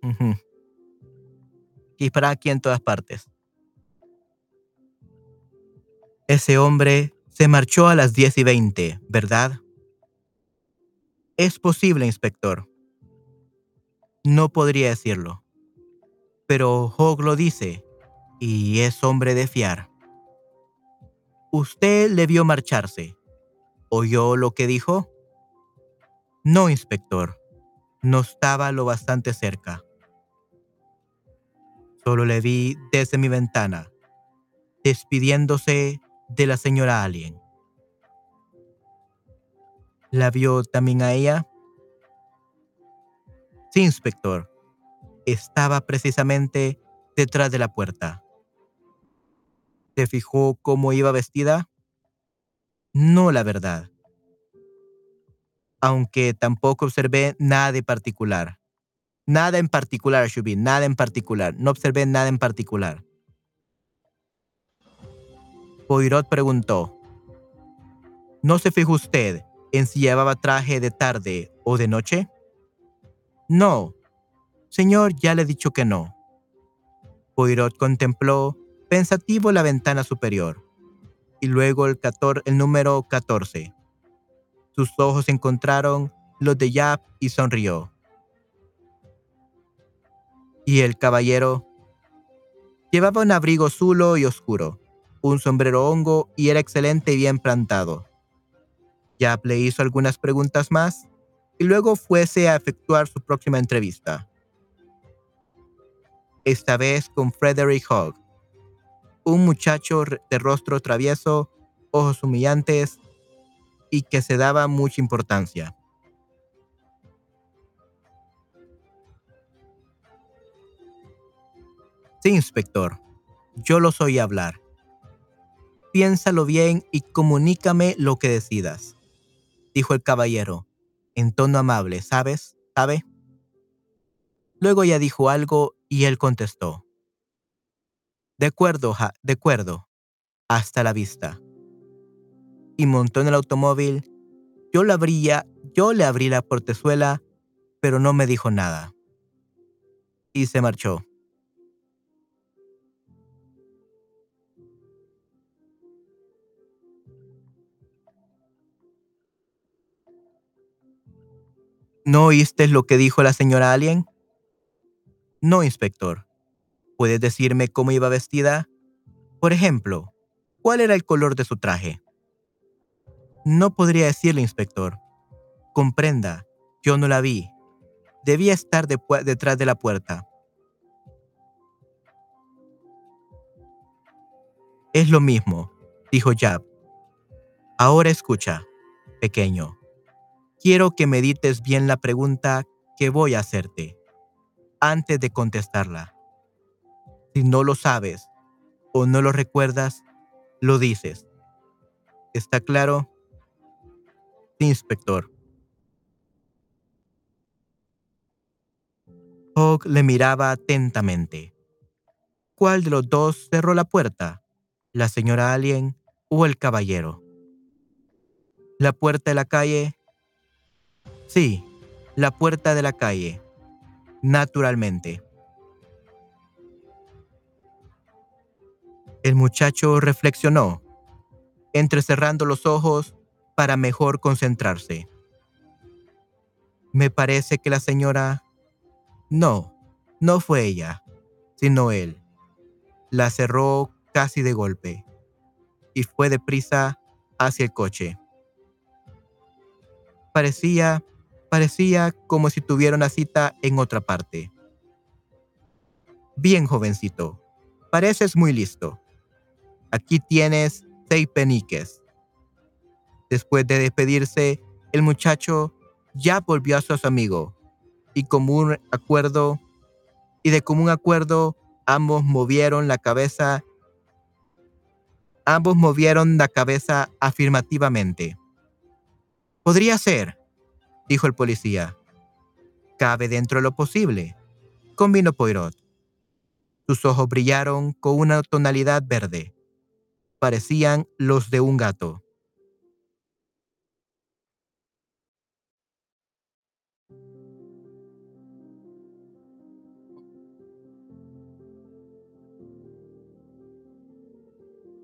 S1: Que disparaban aquí en todas partes. Ese hombre se marchó a las 10 y 20, ¿verdad? Es posible, inspector. No podría decirlo pero Hogg lo dice, y es hombre de fiar. Usted le vio marcharse. ¿Oyó lo que dijo? No, inspector. No estaba lo bastante cerca. Solo le vi desde mi ventana, despidiéndose de la señora Alien. ¿La vio también a ella? Sí, inspector estaba precisamente detrás de la puerta. ¿Se fijó cómo iba vestida? No, la verdad. Aunque tampoco observé nada de particular. Nada en particular, Shubi, nada en particular. No observé nada en particular. Poirot preguntó. ¿No se fijó usted en si llevaba traje de tarde o de noche? No, Señor, ya le he dicho que no. Poirot contempló pensativo la ventana superior y luego el, número 14. Sus ojos encontraron los de Yap y sonrió. Y el caballero llevaba un abrigo zulo y oscuro, un sombrero hongo y era excelente y bien plantado. Yap le hizo algunas preguntas más y luego fuese a efectuar su próxima entrevista. esta vez con Frederick Hogg, un muchacho de rostro travieso, ojos humillantes y que se daba mucha importancia. Sí, inspector, yo los oí hablar. Piénsalo bien y comunícame lo que decidas, dijo el caballero, en tono amable, ¿sabes? ¿Sabe? Luego ella dijo algo y él contestó. De acuerdo, ja, de acuerdo. Hasta la vista. Y montó en el automóvil. Yo le abría, yo le abrí la portezuela, pero no me dijo nada. Y se marchó. ¿No oíste lo que dijo la señora Alien? No, inspector. ¿Puedes decirme cómo iba vestida? Por ejemplo, ¿cuál era el color de su traje? No podría decirle, inspector. Comprenda, yo no la vi. Debía estar detrás de la puerta. Es lo mismo, dijo Jab. Ahora escucha, pequeño. Quiero que medites bien la pregunta que voy a hacerte antes de contestarla. Si no lo sabes o no lo recuerdas, lo dices. ¿Está claro? Inspector. Hogg le miraba atentamente. ¿Cuál de los dos cerró la puerta? ¿La señora Alien o el caballero? La puerta de la calle Sí, la puerta de la calle. Naturalmente. El muchacho reflexionó, entrecerrando los ojos para mejor concentrarse. Me parece que la señora... No, no fue ella, sino él. La cerró casi de golpe y fue deprisa hacia el coche. Parecía Parecía como si tuviera una cita en otra parte. Bien, jovencito, pareces muy listo. Aquí tienes seis peniques. Después de despedirse, el muchacho ya volvió a su amigo y acuerdo y de común acuerdo ambos movieron la cabeza ambos movieron la cabeza afirmativamente. Podría ser, dijo el policía. Cabe dentro de lo posible, convino Poirot. Sus ojos brillaron con una tonalidad verde. Parecían los de un gato.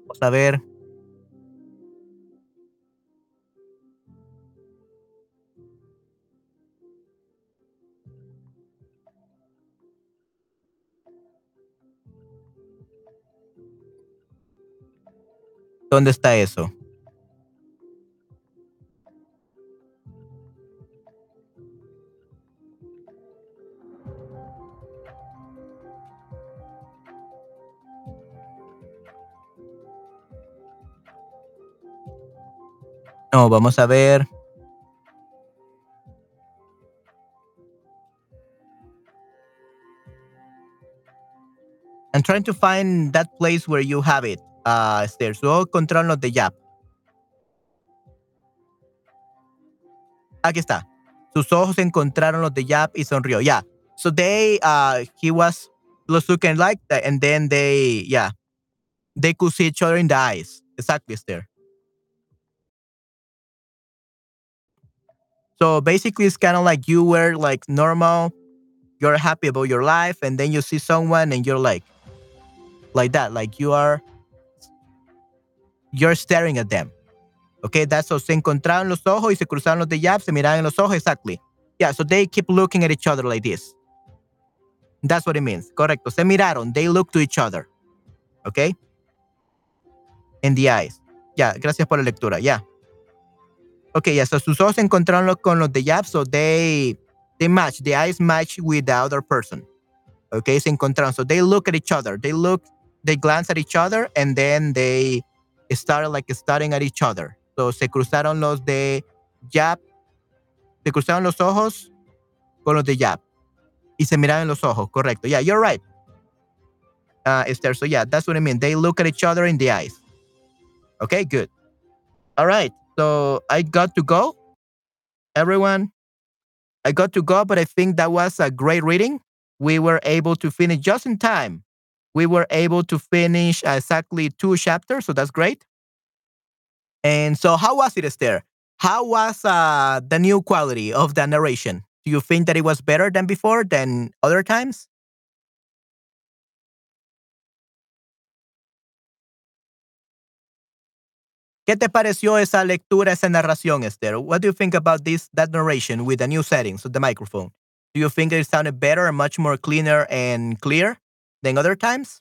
S1: Vamos a ver ¿Dónde está eso? No, vamos a ver. I'm trying to find that place where you have it. Uh, ojo encontraron los de Yap. Aquí está. Sus ojos encontraron los de Yap y sonrió. Yeah. So they, uh, he was looking like that, and then they, yeah, they could see each other in the eyes. Exactly, Esther. So basically, it's kind of like you were like normal, you're happy about your life, and then you see someone and you're like, like that, like you are you're staring at them. Okay, that's so se encontraron los ojos y se cruzaron los de Yap, se miraban en los ojos, exactly. Yeah, so they keep looking at each other like this. That's what it means. Correcto. Se miraron. They look to each other. Okay? In the eyes. Yeah, gracias por la lectura. Yeah. Ok, yeah, so sus ojos se encontraron con los de Yap, so they, they match. The eyes match with the other person. Okay, se encontraron. So they look at each other. They look, they glance at each other, and then they started like staring at each other. So se cruzaron los de Yap, se cruzaron los ojos con los de Yap. Y se miraron en los ojos, correcto. Yeah, you're right. Uh, Esther, so yeah, that's what I mean. They look at each other in the eyes. Okay, good. All right, so I got to go. Everyone, I got to go, but I think that was a great reading. We were able to finish just in time. We were able to finish exactly two chapters, so that's great. And so, how was it, Esther? How was uh, the new quality of the narration? Do you think that it was better than before, than other times? ¿Qué te pareció esa lectura, esa narración, Esther? What do you think about this that narration with the new settings of the microphone? Do you think it sounded better much more cleaner and clear than other times?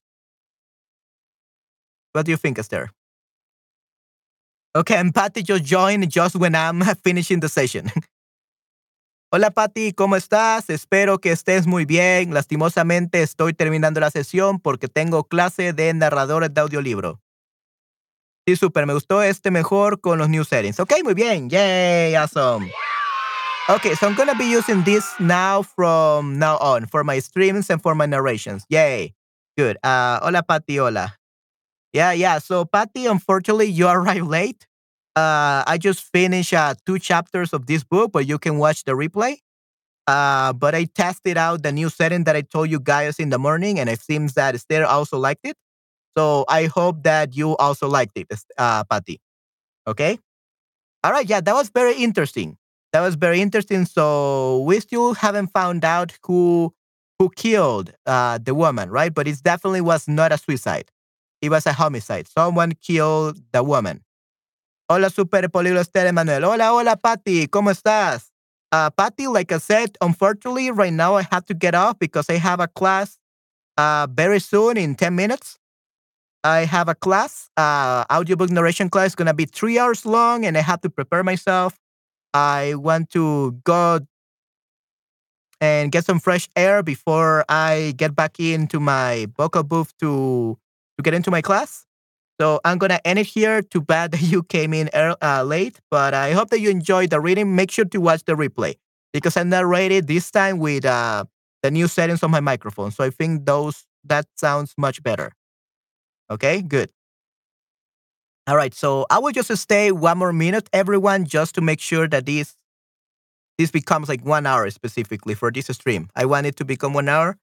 S1: What do you think, Esther? Okay, and Patty just joined just when I'm finishing the session. Hola Patty, ¿cómo estás? Espero que estés muy bien. Lastimosamente estoy terminando la sesión porque tengo clase de narradores de audiolibro. Sí, súper. Me gustó este mejor con los new settings. Ok, muy bien. Yay, awesome. Okay, so I'm to be using this now from now on for my streams and for my narrations. Yay. Good. Uh, hola, Patty. Hola. Yeah, yeah. So, Patty, unfortunately, you arrived late. Uh, I just finished uh, two chapters of this book, but you can watch the replay. Uh, but I tested out the new setting that I told you guys in the morning, and it seems that Esther also liked it. So I hope that you also liked it, uh, Patty. Okay. All right. Yeah, that was very interesting. That was very interesting. So we still haven't found out who who killed uh, the woman, right? But it definitely was not a suicide. It was a homicide. Someone killed the woman. Hola, super políglota Esther Emanuel. Hola, hola, Patty. ¿Cómo estás? Uh, Patty, like I said, unfortunately, right now I have to get off because I have a class uh, very soon in 10 minutes. I have a class, uh, audiobook narration class, going to be three hours long, and I have to prepare myself. I want to go and get some fresh air before I get back into my vocal booth to to get into my class. So I'm gonna end it here. Too bad that you came in uh, late, but I hope that you enjoyed the reading. Make sure to watch the replay because I narrated this time with uh, the new settings on my microphone. So I think those that sounds much better. Okay, good. All right, so I will just stay one more minute, everyone, just to make sure that this this becomes like one hour specifically for this stream. I want it to become one hour.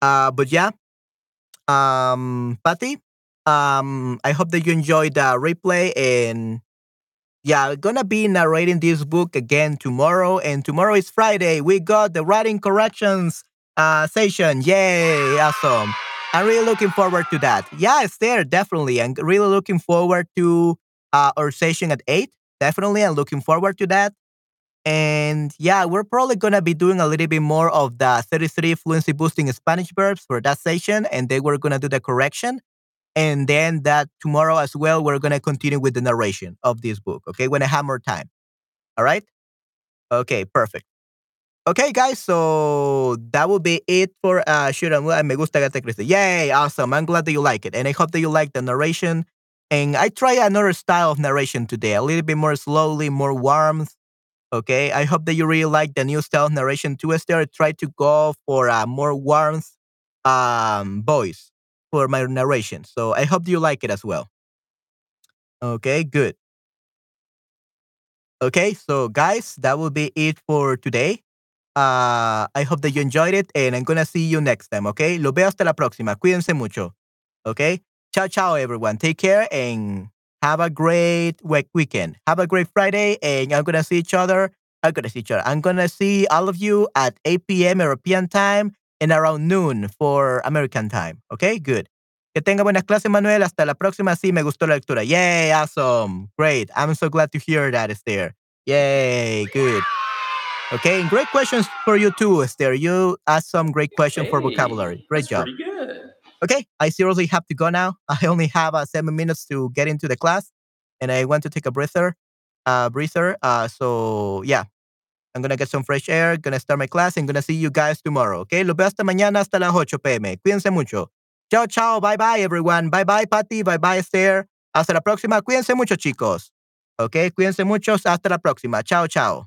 S1: Uh, but yeah, um, Patty, um, I hope that you enjoyed the replay and yeah, I'm gonna be narrating this book again tomorrow. And tomorrow is Friday. We got the writing corrections uh session. Yay, awesome. I'm really looking forward to that. Yeah, it's there, definitely. I'm really looking forward to uh, our session at 8. Definitely, I'm looking forward to that. And yeah, we're probably going to be doing a little bit more of the 33 fluency boosting Spanish verbs for that session. And then we're going to do the correction. And then that tomorrow as well, we're going to continue with the narration of this book. Okay, when I have more time. All right. Okay, perfect. Okay, guys, so that will be it for uh Shoot Me Gusta Gata Cristo. Yay, awesome. I'm glad that you like it. And I hope that you like the narration. And I try another style of narration today, a little bit more slowly, more warmth. Okay, I hope that you really like the new style of narration too, Esther. I try to go for a more warmth um voice for my narration. So I hope you like it as well. Okay, good. Okay, so guys, that will be it for today. Uh, I hope that you enjoyed it and I'm gonna see you next time, okay? Lo veo hasta la próxima. Cuídense mucho, okay? Ciao, ciao, everyone. Take care and have a great week weekend. Have a great Friday and I'm gonna see each other. I'm gonna see each other. I'm gonna see all of you at 8 p.m. European time and around noon for American time. Okay, good. Que tenga buenas clases, Manuel. Hasta la próxima. Sí, me gustó la lectura. Yay, awesome. Great. I'm so glad to hear that, it's there. Yay, good. Okay, and great questions for you too, Esther. You asked some great questions
S2: Hey,
S1: for vocabulary. Great job.
S2: pretty good.
S1: Okay, I seriously have to go now. I only have uh, seven minutes to get into the class, and I want to take a breather. Uh, breather. Uh, so yeah. I'm gonna get some fresh air, gonna start my class, and gonna see you guys tomorrow, okay? lo veo hasta mañana, hasta las 8 p.m. Cuídense mucho. Chao, chao, bye bye, everyone. Bye bye, Patty, bye bye, Esther. Hasta la próxima. Cuídense mucho, chicos. Ok, cuídense mucho. Hasta la próxima. Chao, chao.